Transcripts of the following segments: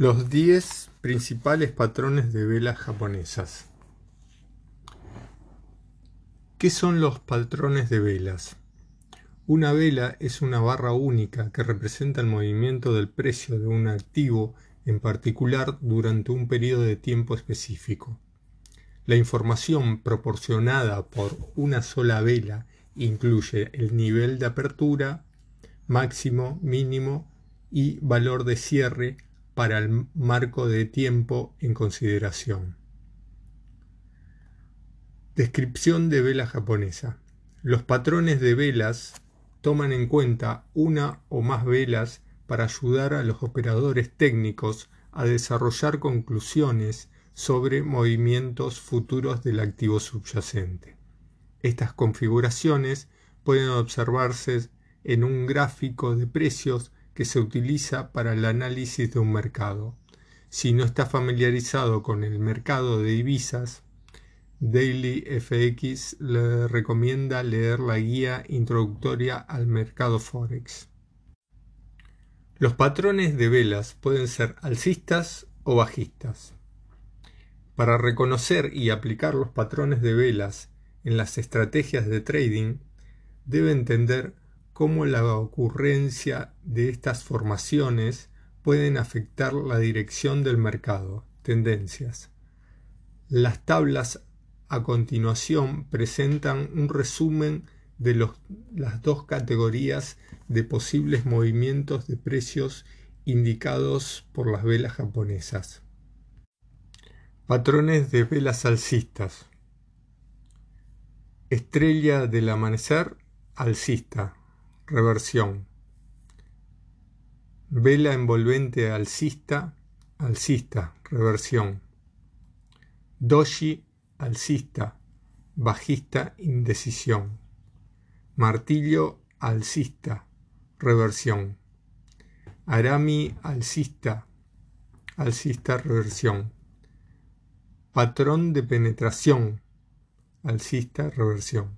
Los 10 principales patrones de velas japonesas. ¿Qué son los patrones de velas? Una vela es una barra única que representa el movimiento del precio de un activo en particular durante un periodo de tiempo específico. La información proporcionada por una sola vela incluye el nivel de apertura, máximo, mínimo y valor de cierre para el marco de tiempo en consideración. Descripción de vela japonesa. Los patrones de velas toman en cuenta una o más velas para ayudar a los operadores técnicos a desarrollar conclusiones sobre movimientos futuros del activo subyacente. Estas configuraciones pueden observarse en un gráfico de precios que se utiliza para el análisis de un mercado. Si no está familiarizado con el mercado de divisas, Daily FX le recomienda leer la guía introductoria al mercado Forex. Los patrones de velas pueden ser alcistas o bajistas. Para reconocer y aplicar los patrones de velas en las estrategias de trading, debe entender cómo la ocurrencia de estas formaciones pueden afectar la dirección del mercado, tendencias. Las tablas a continuación presentan un resumen de las dos categorías de posibles movimientos de precios indicados por las velas japonesas. Patrones de velas alcistas. Estrella del amanecer alcista reversión. Vela envolvente alcista, alcista, reversión. Doshi, alcista, bajista, indecisión. Martillo, alcista, reversión. Arami, alcista, alcista, reversión. Patrón de penetración, alcista, reversión.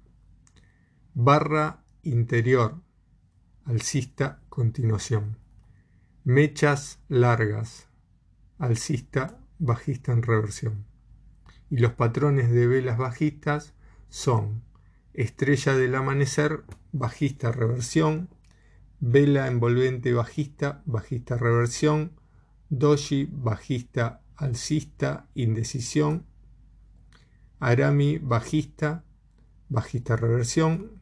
Barra interior, alcista continuación. Mechas largas, alcista bajista en reversión. Y los patrones de velas bajistas son estrella del amanecer, bajista reversión, vela envolvente bajista, bajista reversión, doji bajista alcista indecisión, arami bajista, bajista reversión,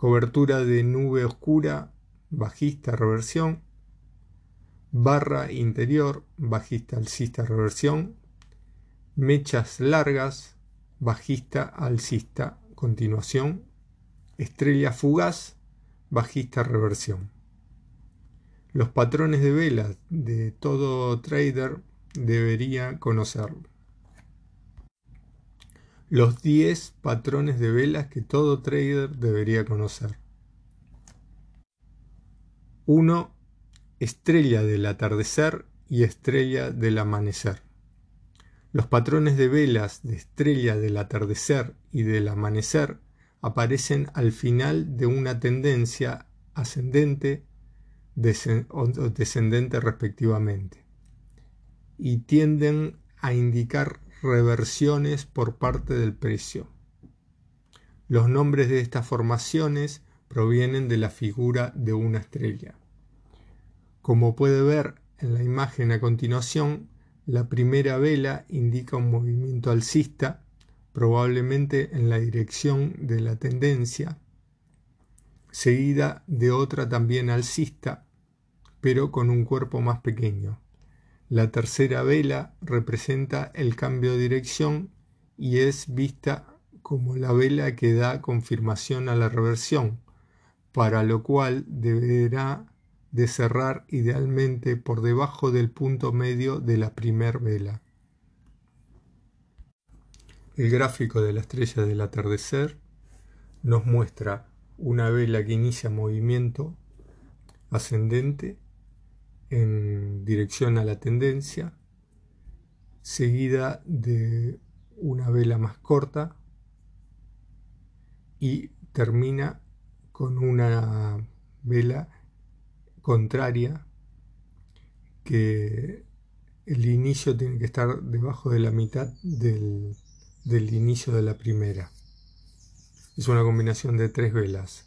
cobertura de nube oscura, bajista reversión, barra interior, bajista alcista reversión, mechas largas, bajista alcista continuación, estrella fugaz, bajista reversión. Los patrones de velas de todo trader debería conocerlo los 10 patrones de velas que todo trader debería conocer. 1. Estrella del atardecer y estrella del amanecer. Los patrones de velas de estrella del atardecer y del amanecer aparecen al final de una tendencia ascendente o descendente respectivamente y tienden a indicar reversiones por parte del precio. Los nombres de estas formaciones provienen de la figura de una estrella. Como puede ver en la imagen a continuación, la primera vela indica un movimiento alcista, probablemente en la dirección de la tendencia, seguida de otra también alcista, pero con un cuerpo más pequeño. La tercera vela representa el cambio de dirección y es vista como la vela que da confirmación a la reversión, para lo cual deberá de cerrar idealmente por debajo del punto medio de la primer vela. El gráfico de la estrella del atardecer nos muestra una vela que inicia movimiento ascendente en dirección a la tendencia, seguida de una vela más corta y termina con una vela contraria que el inicio tiene que estar debajo de la mitad del, del inicio de la primera. Es una combinación de tres velas.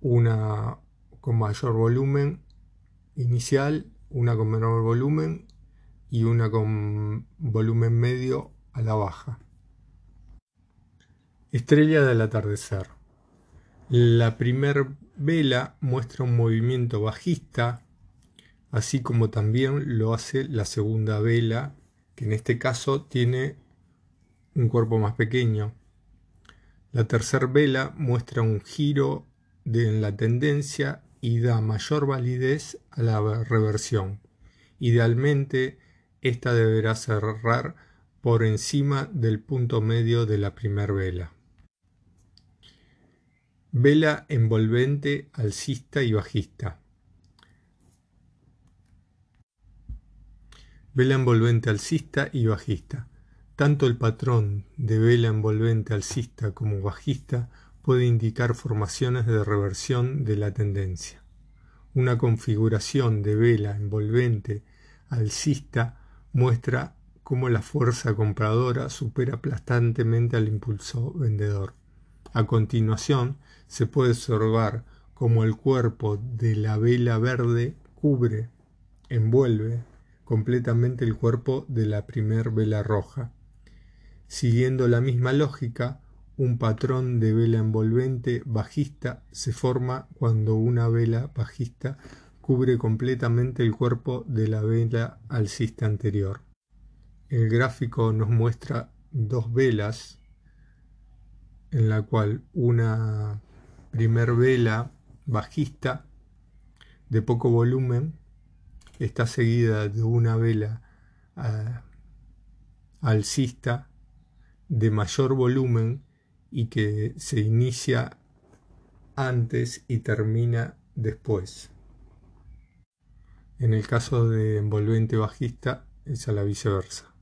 Una con mayor volumen inicial, una con menor volumen y una con volumen medio a la baja. Estrella del atardecer. La primer vela muestra un movimiento bajista, así como también lo hace la segunda vela, que en este caso tiene un cuerpo más pequeño. La tercera vela muestra un giro de la tendencia y da mayor validez a la reversión. Idealmente, esta deberá cerrar por encima del punto medio de la primera vela. Vela envolvente, alcista y bajista. Vela envolvente alcista y bajista. Tanto el patrón de vela envolvente alcista como bajista puede indicar formaciones de reversión de la tendencia. Una configuración de vela envolvente alcista muestra cómo la fuerza compradora supera aplastantemente al impulso vendedor. A continuación, se puede observar cómo el cuerpo de la vela verde cubre, envuelve completamente el cuerpo de la primer vela roja. Siguiendo la misma lógica, un patrón de vela envolvente bajista se forma cuando una vela bajista cubre completamente el cuerpo de la vela alcista anterior. El gráfico nos muestra dos velas en la cual una primer vela bajista de poco volumen está seguida de una vela uh, alcista de mayor volumen y que se inicia antes y termina después. En el caso de envolvente bajista es a la viceversa.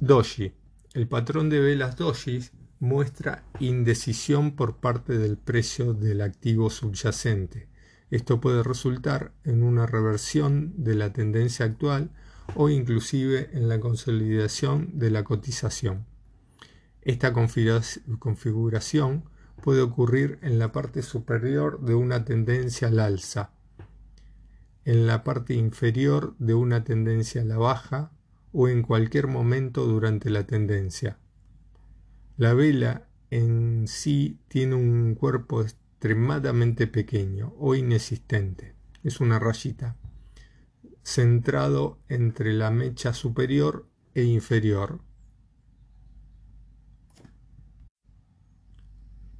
Doji. El patrón de velas Doji muestra indecisión por parte del precio del activo subyacente. Esto puede resultar en una reversión de la tendencia actual o inclusive en la consolidación de la cotización. Esta configuración puede ocurrir en la parte superior de una tendencia al alza, en la parte inferior de una tendencia a la baja o en cualquier momento durante la tendencia. La vela en sí tiene un cuerpo extremadamente pequeño o inexistente. Es una rayita centrado entre la mecha superior e inferior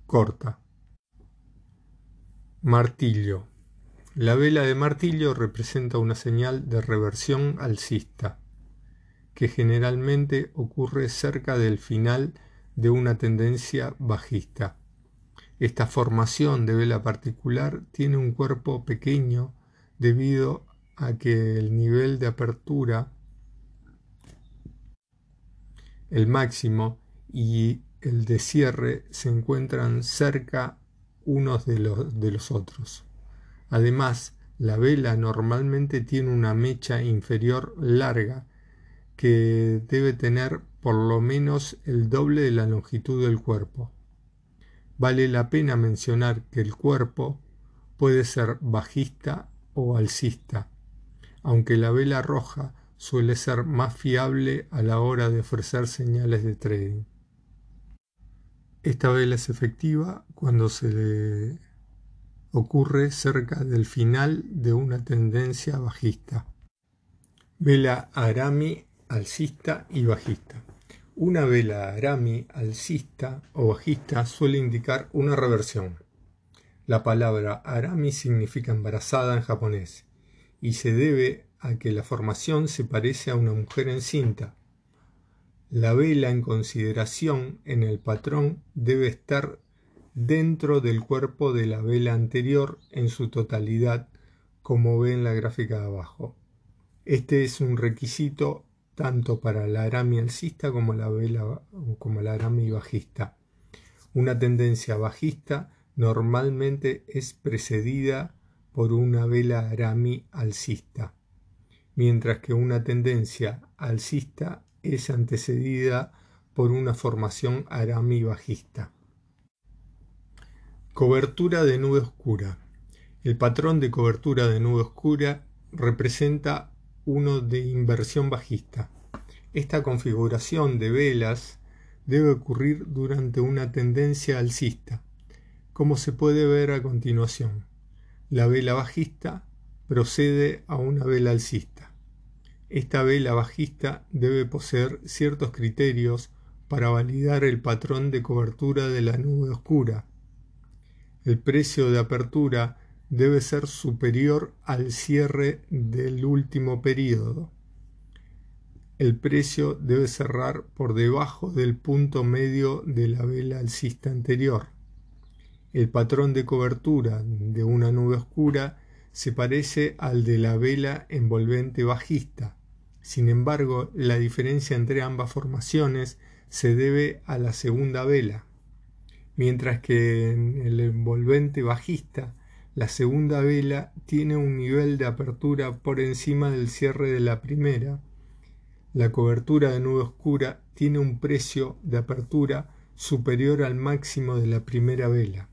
corta. Martillo. La vela de martillo representa una señal de reversión alcista, que generalmente ocurre cerca del final de una tendencia bajista. Esta formación de vela particular tiene un cuerpo pequeño debido a que el nivel de apertura, el máximo y el de cierre se encuentran cerca unos de los, de los otros. Además, la vela normalmente tiene una mecha inferior larga que debe tener por lo menos el doble de la longitud del cuerpo. Vale la pena mencionar que el cuerpo puede ser bajista o alcista, aunque la vela roja suele ser más fiable a la hora de ofrecer señales de trading. Esta vela es efectiva cuando se le ocurre cerca del final de una tendencia bajista. Vela Arami alcista y bajista. Una vela Arami alcista o bajista suele indicar una reversión. La palabra Arami significa embarazada en japonés y se debe a que la formación se parece a una mujer encinta la vela en consideración en el patrón debe estar dentro del cuerpo de la vela anterior en su totalidad, como ve en la gráfica de abajo. Este es un requisito tanto para la arami alcista como la vela como la arami bajista. Una tendencia bajista normalmente es precedida por una vela arami alcista mientras que una tendencia alcista es antecedida por una formación arami bajista. Cobertura de nube oscura. El patrón de cobertura de nube oscura representa uno de inversión bajista. Esta configuración de velas debe ocurrir durante una tendencia alcista, como se puede ver a continuación. La vela bajista procede a una vela alcista. Esta vela bajista debe poseer ciertos criterios para validar el patrón de cobertura de la nube oscura, el precio de apertura debe ser superior al cierre del último periodo. El precio debe cerrar por debajo del punto medio de la vela alcista anterior. El patrón de cobertura de una nube oscura se parece al de la vela envolvente bajista. Sin embargo, la diferencia entre ambas formaciones se debe a la segunda vela mientras que en el envolvente bajista la segunda vela tiene un nivel de apertura por encima del cierre de la primera. La cobertura de nube oscura tiene un precio de apertura superior al máximo de la primera vela.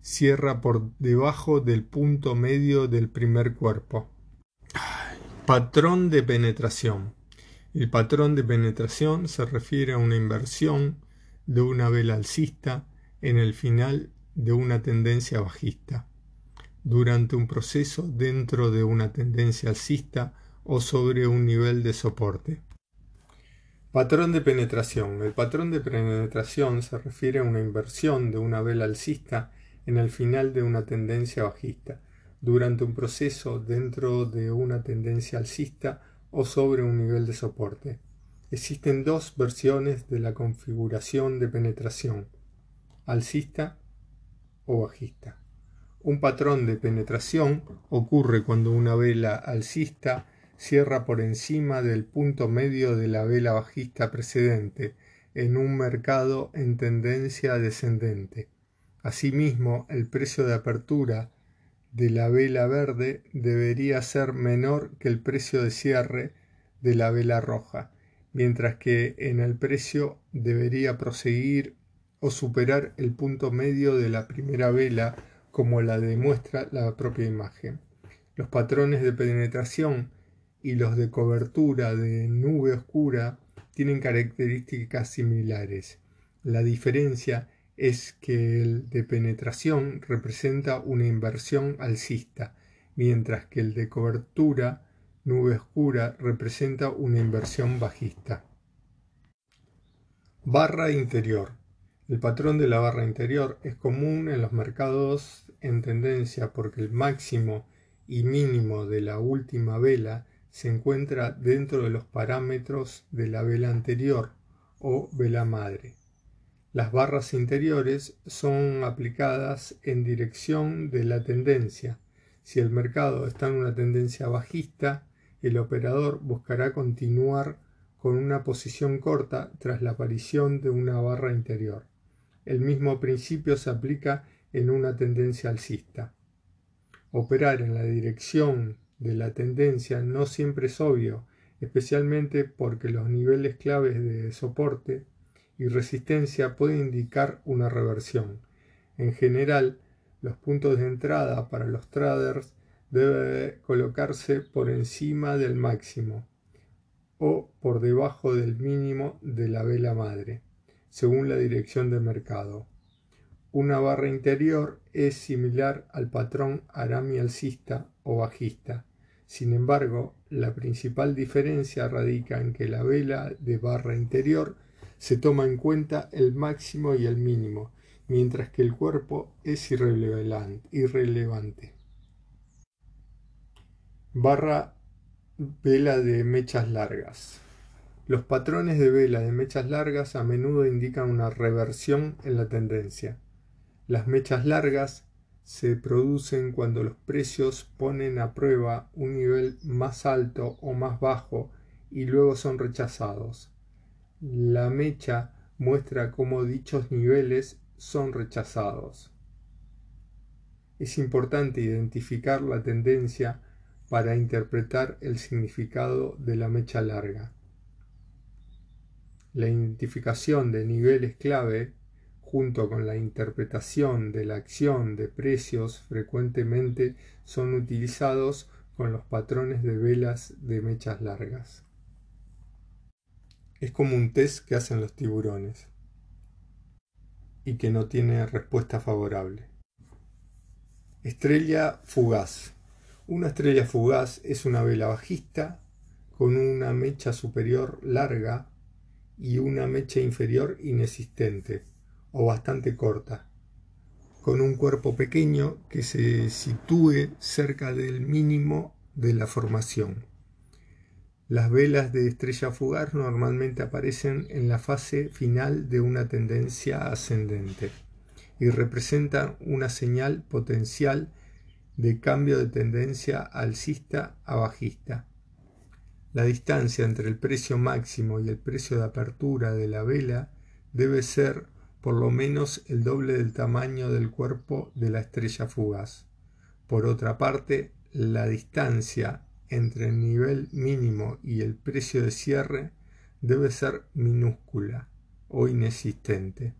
Cierra por debajo del punto medio del primer cuerpo. Patrón de penetración. El patrón de penetración se refiere a una inversión de una vela alcista en el final de una tendencia bajista, durante un proceso dentro de una tendencia alcista o sobre un nivel de soporte. Patrón de penetración. El patrón de penetración se refiere a una inversión de una vela alcista en el final de una tendencia bajista, durante un proceso dentro de una tendencia alcista o sobre un nivel de soporte. Existen dos versiones de la configuración de penetración, alcista o bajista. Un patrón de penetración ocurre cuando una vela alcista cierra por encima del punto medio de la vela bajista precedente en un mercado en tendencia descendente. Asimismo, el precio de apertura de la vela verde debería ser menor que el precio de cierre de la vela roja mientras que en el precio debería proseguir o superar el punto medio de la primera vela como la demuestra la propia imagen. Los patrones de penetración y los de cobertura de nube oscura tienen características similares. La diferencia es que el de penetración representa una inversión alcista, mientras que el de cobertura nube oscura representa una inversión bajista. Barra interior. El patrón de la barra interior es común en los mercados en tendencia porque el máximo y mínimo de la última vela se encuentra dentro de los parámetros de la vela anterior o vela madre. Las barras interiores son aplicadas en dirección de la tendencia. Si el mercado está en una tendencia bajista, el operador buscará continuar con una posición corta tras la aparición de una barra interior. El mismo principio se aplica en una tendencia alcista. Operar en la dirección de la tendencia no siempre es obvio, especialmente porque los niveles claves de soporte y resistencia pueden indicar una reversión. En general, los puntos de entrada para los traders debe colocarse por encima del máximo o por debajo del mínimo de la vela madre, según la dirección del mercado. Una barra interior es similar al patrón arami alcista o bajista. Sin embargo, la principal diferencia radica en que la vela de barra interior se toma en cuenta el máximo y el mínimo, mientras que el cuerpo es irrelevante barra vela de mechas largas. Los patrones de vela de mechas largas a menudo indican una reversión en la tendencia. Las mechas largas se producen cuando los precios ponen a prueba un nivel más alto o más bajo y luego son rechazados. La mecha muestra cómo dichos niveles son rechazados. Es importante identificar la tendencia para interpretar el significado de la mecha larga. La identificación de niveles clave junto con la interpretación de la acción de precios frecuentemente son utilizados con los patrones de velas de mechas largas. Es como un test que hacen los tiburones y que no tiene respuesta favorable. Estrella fugaz. Una estrella fugaz es una vela bajista con una mecha superior larga y una mecha inferior inexistente o bastante corta, con un cuerpo pequeño que se sitúe cerca del mínimo de la formación. Las velas de estrella fugaz normalmente aparecen en la fase final de una tendencia ascendente y representan una señal potencial de cambio de tendencia alcista a bajista. La distancia entre el precio máximo y el precio de apertura de la vela debe ser por lo menos el doble del tamaño del cuerpo de la estrella fugaz. Por otra parte, la distancia entre el nivel mínimo y el precio de cierre debe ser minúscula o inexistente.